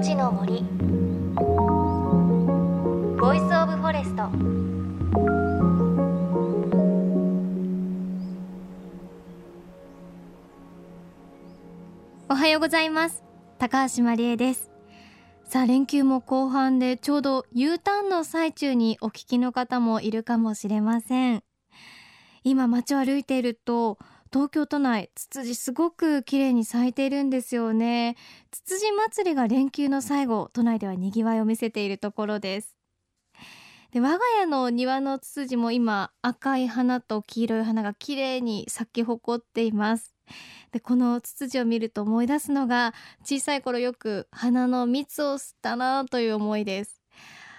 命の森。 Voice of Forest。おはようございます。高橋万里恵です。さあ連休も後半でちょうど U ターンの最中にお聞きの方もいるかもしれません。今街を歩いていると東京都内ツツジすごく綺麗に咲いているんですよね。ツツジ祭りが連休の最後都内では賑わいを見せているところです。で我が家の庭のツツジも今赤い花と黄色い花が綺麗に咲き誇っています。でこのツツジを見ると思い出すのが小さい頃よく花の蜜を吸ったなという思いです。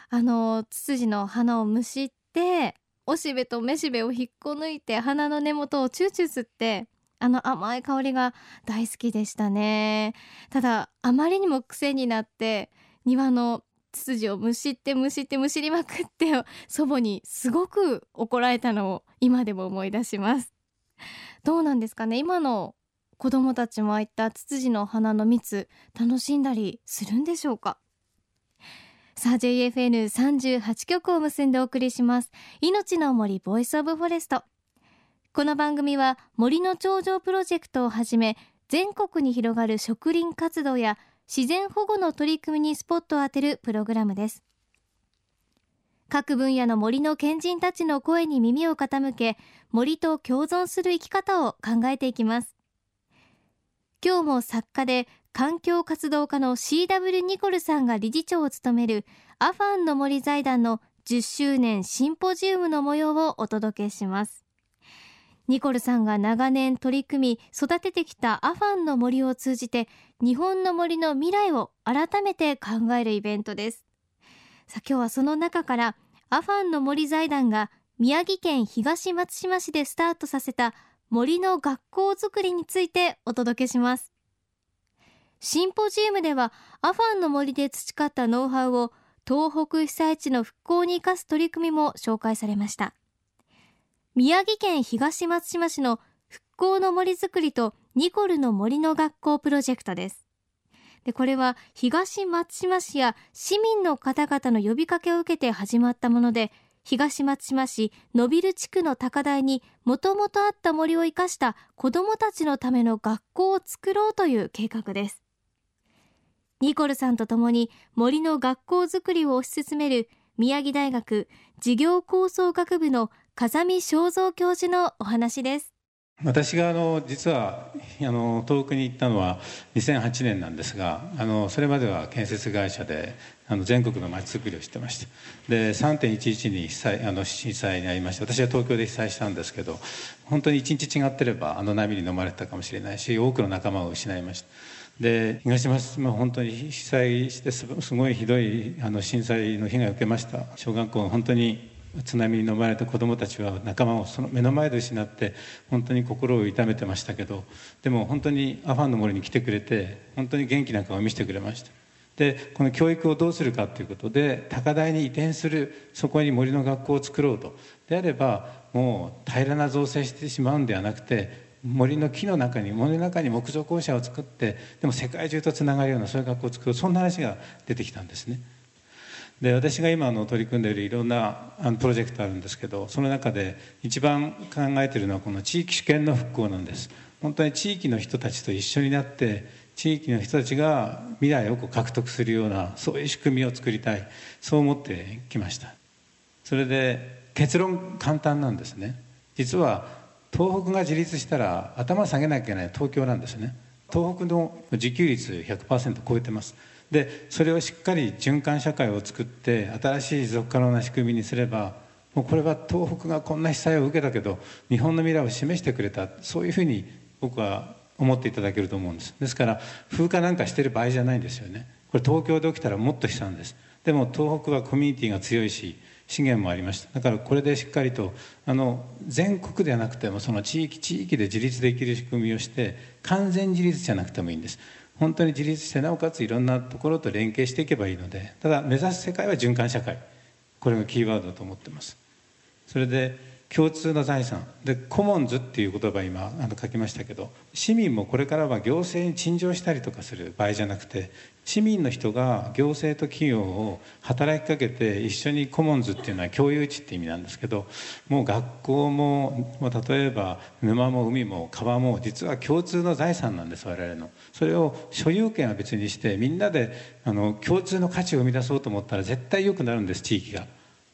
あのツツジの花をむしっておしべとめしべを引っこ抜いて鼻の根元をチューチュー吸ってあの甘い香りが大好きでしたね。ただあまりにも癖になって庭のツツジをむしってむしってむしりまくって祖母にすごく怒られたのを今でも思い出します。どうなんですかね？今の子供たちもああいったツツジの花の蜜楽しんだりするんでしょうか？さあ JFN38 曲を結んでお送りします。命の森 Voice of Forest。この番組は森の長城プロジェクトをはじめ全国に広がる植林活動や自然保護の取り組みにスポットを当てるプログラムです。各分野の森の賢人たちの声に耳を傾け森と共存する生き方を考えていきます。今日も作家で環境活動家の CW ニコルさんが理事長を務めるアファンの森財団の10周年シンポジウムの模様をお届けします。ニコルさんが長年取り組み育ててきたアファンの森を通じて日本の森の未来を改めて考えるイベントです。さあ今日はその中からアファンの森財団が宮城県東松島市でスタートさせた森の学校づくりについてお届けします。シンポジウムではアファンの森で培ったノウハウを東北被災地の復興に生かす取り組みも紹介されました。宮城県東松島市の復興の森づくりとニコルの森の学校プロジェクトです。でこれは東松島市や市民の方々の呼びかけを受けて始まったもので東松島市野ビル地区の高台にもともとあった森を生かした子どもたちのための学校を作ろうという計画です。ニコルさんと共に森の学校づくりを推し進める宮城大学事業構想学部の風見正蔵教授のお話です。私があの実はあの東北に行ったのは2008年なんですがあのそれまでは建設会社であの全国のまちづくりをしてました。で3.11に被災あの震災に遭いまして私は東京で被災したんですけど本当に一日違ってればあの波に飲まれたかもしれないし多くの仲間を失いました。で東松島本当に被災してすごいひどいあの震災の被害を受けました。小学校本当に津波に飲まれた子どもたちは仲間をその目の前で失って本当に心を痛めてましたけどでも本当にアファンの森に来てくれて本当に元気な顔を見せてくれました。でこの教育をどうするかということで高台に移転するそこに森の学校を作ろうと。であればもう平らな造成してしまうんではなくて森の木の中に森の中に木造校舎を作ってでも世界中とつながるようなそういう学校を作るそんな話が出てきたんですね。で私が今の取り組んでいるいろんなプロジェクトあるんですけどその中で一番考えているのはこの地域主権の復興なんです。本当に地域の人たちと一緒になって地域の人たちが未来をこう獲得するようなそういう仕組みを作りたい。そう思ってきました。それで結論簡単なんですね。実は東北が自立したら頭下げなきゃいけない東京なんですね。東北の自給率100%超えてます。でそれをしっかり循環社会を作って新しい持続可能な仕組みにすればもうこれは東北がこんな被災を受けたけど日本の未来を示してくれたそういうふうに僕は思っていただけると思うんです。ですから風化なんかしてる場合じゃないんですよね。これ東京で起きたらもっと悲惨です。でも東北はコミュニティが強いし資源もありました。だからこれでしっかりとあの全国ではなくてもその地域地域で自立できる仕組みをして完全自立じゃなくてもいいんです。本当に自立してなおかついろんなところと連携していけばいいのでただ目指す世界は循環社会。これがキーワードだと思ってます。それで共通の財産でコモンズっていう言葉今あの書きましたけど市民もこれからは行政に陳情したりとかする場合じゃなくて市民の人が行政と企業を働きかけて一緒にコモンズっていうのは共有地って意味なんですけどもう学校ももう例えば沼も海も川も実は共通の財産なんです我々のそれを所有権は別にしてみんなであの共通の価値を生み出そうと思ったら絶対良くなるんです地域が。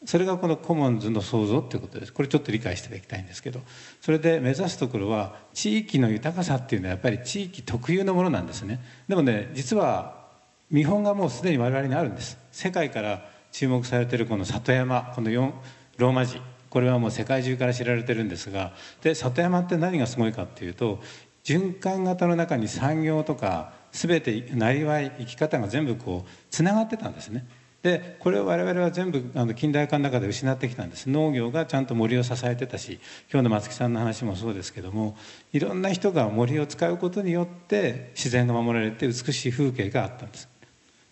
それがこのコモンズの創造っていうことです。これちょっと理解していただきたいんですけどそれで目指すところは地域の豊かさっていうのはやっぱり地域特有のものなんですね。でもね実は見本がもうすでに我々にあるんです。世界から注目されてるこの里山この4ローマ字。これはもう世界中から知られてるんですがで里山って何がすごいかっていうと循環型の中に産業とか全てなりわい生き方が全部こうつながってたんですね。でこれを我々は全部あの近代化の中で失ってきたんです。農業がちゃんと森を支えてたし今日の松木さんの話もそうですけどもいろんな人が森を使うことによって自然が守られて美しい風景があったんです。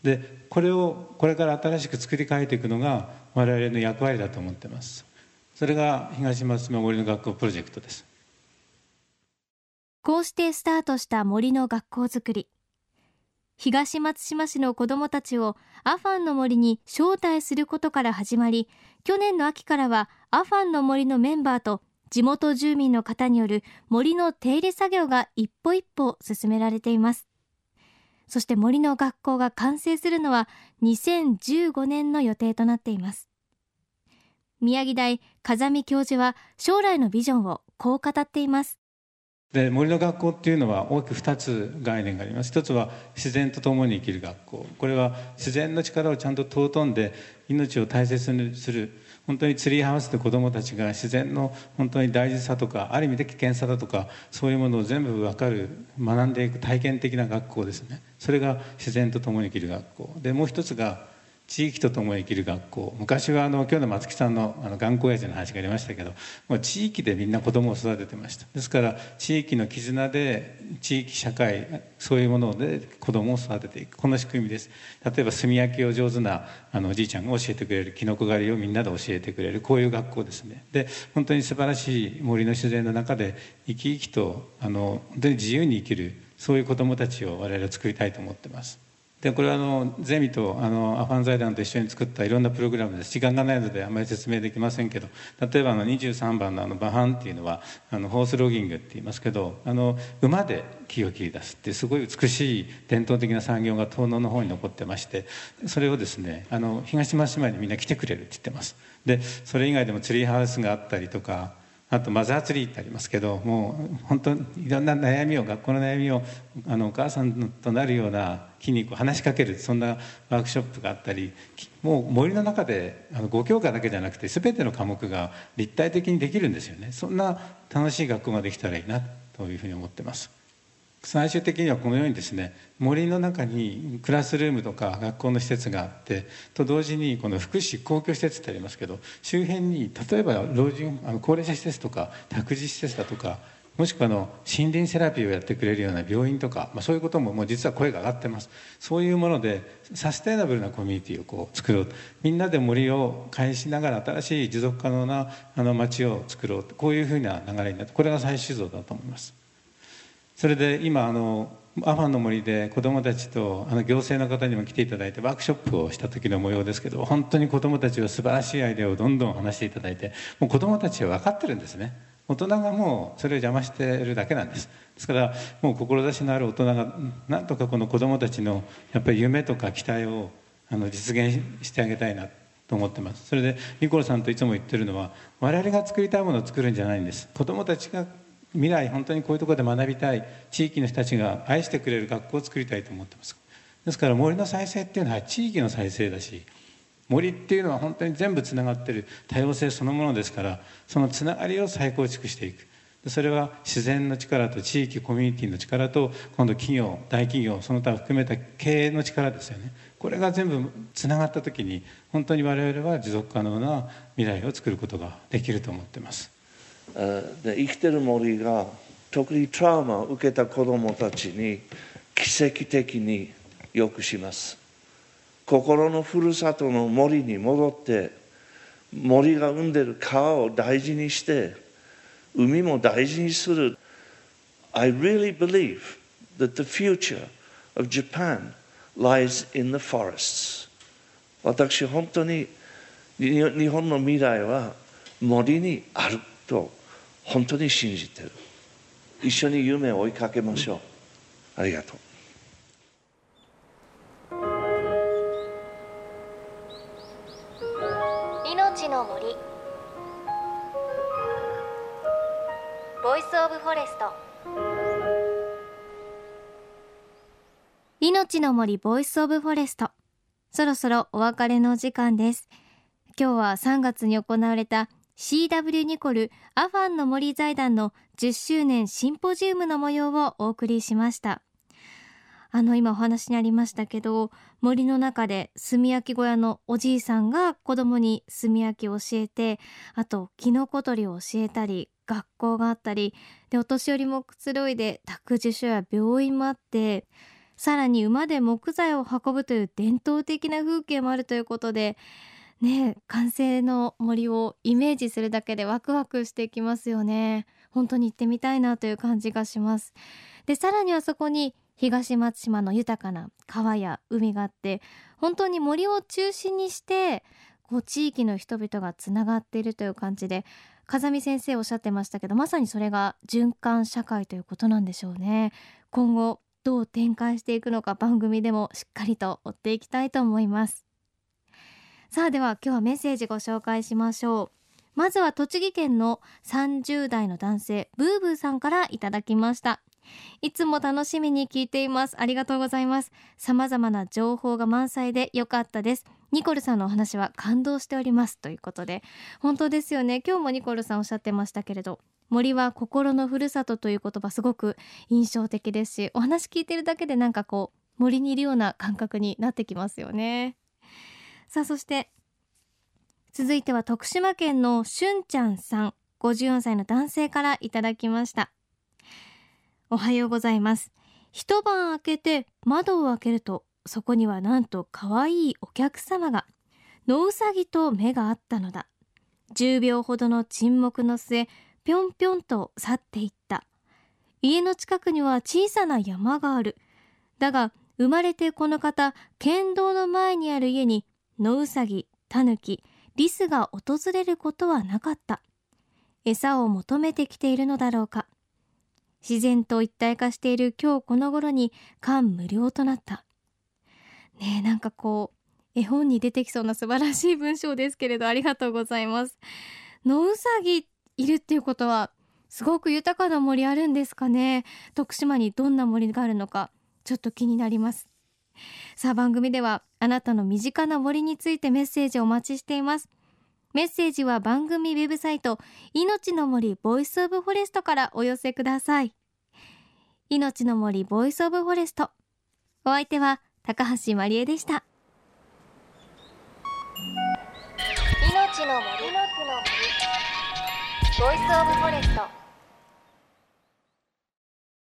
でこれをこれから新しく作り変えていくのが我々の役割だと思ってます。それが東松島森の学校プロジェクトです。こうしてスタートした森の学校づくり。東松島市の子どもたちをアファンの森に招待することから始まり去年の秋からはアファンの森のメンバーと地元住民の方による森の手入れ作業が一歩一歩進められています。そして森の学校が完成するのは2015年の予定となっています。宮城大風見教授は将来のビジョンをこう語っています。で森の学校っていうのは大きく2つ概念があります。一つは自然と共に生きる学校。これは自然の力をちゃんと尊んで命を大切にする。本当にツリーハウスで子どもたちが自然の本当に大事さとかある意味で危険さだとかそういうものを全部分かる学んでいく体験的な学校ですね。それが自然と共に生きる学校。でもう一つが地域と共に生きる学校。昔はあの今日の松木さんのあの頑固親父の話がありましたけどもう地域でみんな子供を育ててました。ですから地域の絆で地域社会そういうもので子供を育てていく。この仕組みです。例えば炭焼きを上手なあのおじいちゃんが教えてくれる。きのこ狩りをみんなで教えてくれる。こういう学校ですね。で本当に素晴らしい森の自然の中で生き生きとあの本当に自由に生きる。そういう子供たちを我々は作りたいと思ってます。でこれはあのゼミとあのアファン財団と一緒に作ったいろんなプログラムです。時間がないのであまり説明できませんけど例えばあの23番のあのバハンっていうのはあのホースロギングって言いますけどあの馬で木を切り出すっていうすごい美しい伝統的な産業が東農の方に残ってましてそれをですねあの東松島にみんな来てくれるって言ってます。でそれ以外でもツリーハウスがあったりとかあとマザーツリーってありますけどもう本当いろんな悩みを学校の悩みをあのお母さんとなるような木にこう話しかけるそんなワークショップがあったりもう森の中であの5教科だけじゃなくて全ての科目が立体的にできるんですよねそんな楽しい学校ができたらいいなというふうに思ってます。最終的にはこのようにですね森の中にクラスルームとか学校の施設があってと同時にこの福祉公共施設ってありますけど周辺に例えば老人あの高齢者施設とか託児施設だとかもしくはの森林セラピーをやってくれるような病院とか、まあ、そういうことももう実は声が上がってます。そういうものでサステイナブルなコミュニティをこう作ろうみんなで森を返しながら新しい持続可能なあの街を作ろうこういうふうな流れになってこれが最終像だと思います。それで今あのアファンの森で子どもたちとあの行政の方にも来ていただいてワークショップをした時の模様ですけど本当に子どもたちは素晴らしいアイデアをどんどん話していただいてもう子どもたちは分かってるんですね。大人がもうそれを邪魔してるだけなんです。ですからもう志のある大人がなんとかこの子どもたちのやっぱり夢とか期待をあの実現してあげたいなと思ってます。それでニコルさんといつも言ってるのは我々が作りたいものを作るんじゃないんです。子どもたちが未来本当にこういうところで学びたい。地域の人たちが愛してくれる学校を作りたいと思ってます。ですから森の再生っていうのは地域の再生だし森っていうのは本当に全部つながってる。多様性そのものですからそのつながりを再構築していく。それは自然の力と地域コミュニティの力と今度企業大企業その他含めた経営の力ですよね。これが全部つながった時に本当に我々は持続可能な未来を作ることができると思ってます。で生きてる森が特にトラウマを受けた子どもたちに奇跡的によくします。心のふるさとの森に戻って森が生んでる川を大事にして海も大事にする。I really believe that the future of Japan lies in the forests. 私本当に日本の未来は森にある。と本当に信じてる一緒に夢を追いかけましょうありがとう命の森 Voice of Forest命の森 Voice of Forest そろそろお別れの時間です.今日は3月に行われた CW ニコルアファンの森財団の10周年シンポジウムの模様をお送りしました。あの今お話にありましたけど森の中で炭焼き小屋のおじいさんが子供に炭焼きを教えてあとキノコ採りを教えたり学校があったりでお年寄りもくつろいで託児所や病院もあってさらに馬で木材を運ぶという伝統的な風景もあるということでね完成の森をイメージするだけでワクワクしてきますよね。本当に行ってみたいなという感じがします。でさらにはそこに東松島の豊かな川や海があって本当に森を中心にしてこう地域の人々がつながっているという感じで風見先生おっしゃってましたけどまさにそれが循環社会ということなんでしょうね。今後どう展開していくのか番組でもしっかりと追っていきたいと思います。さあでは今日はメッセージご紹介しましょう。まずは栃木県の30代の男性ブーブーさんからいただきました。いつも楽しみに聞いています。ありがとうございます。様々な情報が満載で良かったです。ニコルさんのお話は感動しております。ということで本当ですよね。今日もニコルさんおっしゃってましたけれど森は心のふるさとという言葉すごく印象的ですしお話聞いてるだけでなんかこう森にいるような感覚になってきますよね。さあそして続いては徳島県のしゅんちゃんさん54歳の男性からいただきました。おはようございます。一晩明けて窓を開けるとそこにはなんと可愛いお客様が野うさぎと目があったのだ。10秒ほどの沈黙の末ぴょんぴょんと去っていった。家の近くには小さな山がある。だが生まれてこの方県道の前にある家に野うさぎタヌキリスが訪れることはなかった。餌を求めてきているのだろうか。自然と一体化している今日この頃に感無量となった。ねえなんかこう絵本に出てきそうな素晴らしい文章ですけれどありがとうございます。野うさぎいるっていうことはすごく豊かな森あるんですかね。徳島にどんな森があるのかちょっと気になります。さあ番組ではあなたの身近な森についてメッセージをお待ちしています。メッセージは番組ウェブサイト命の森 Voice of Forest からお寄せください。命の森 Voice of Forest。お相手は高橋万里恵でした。命の森。 Voice of Forest。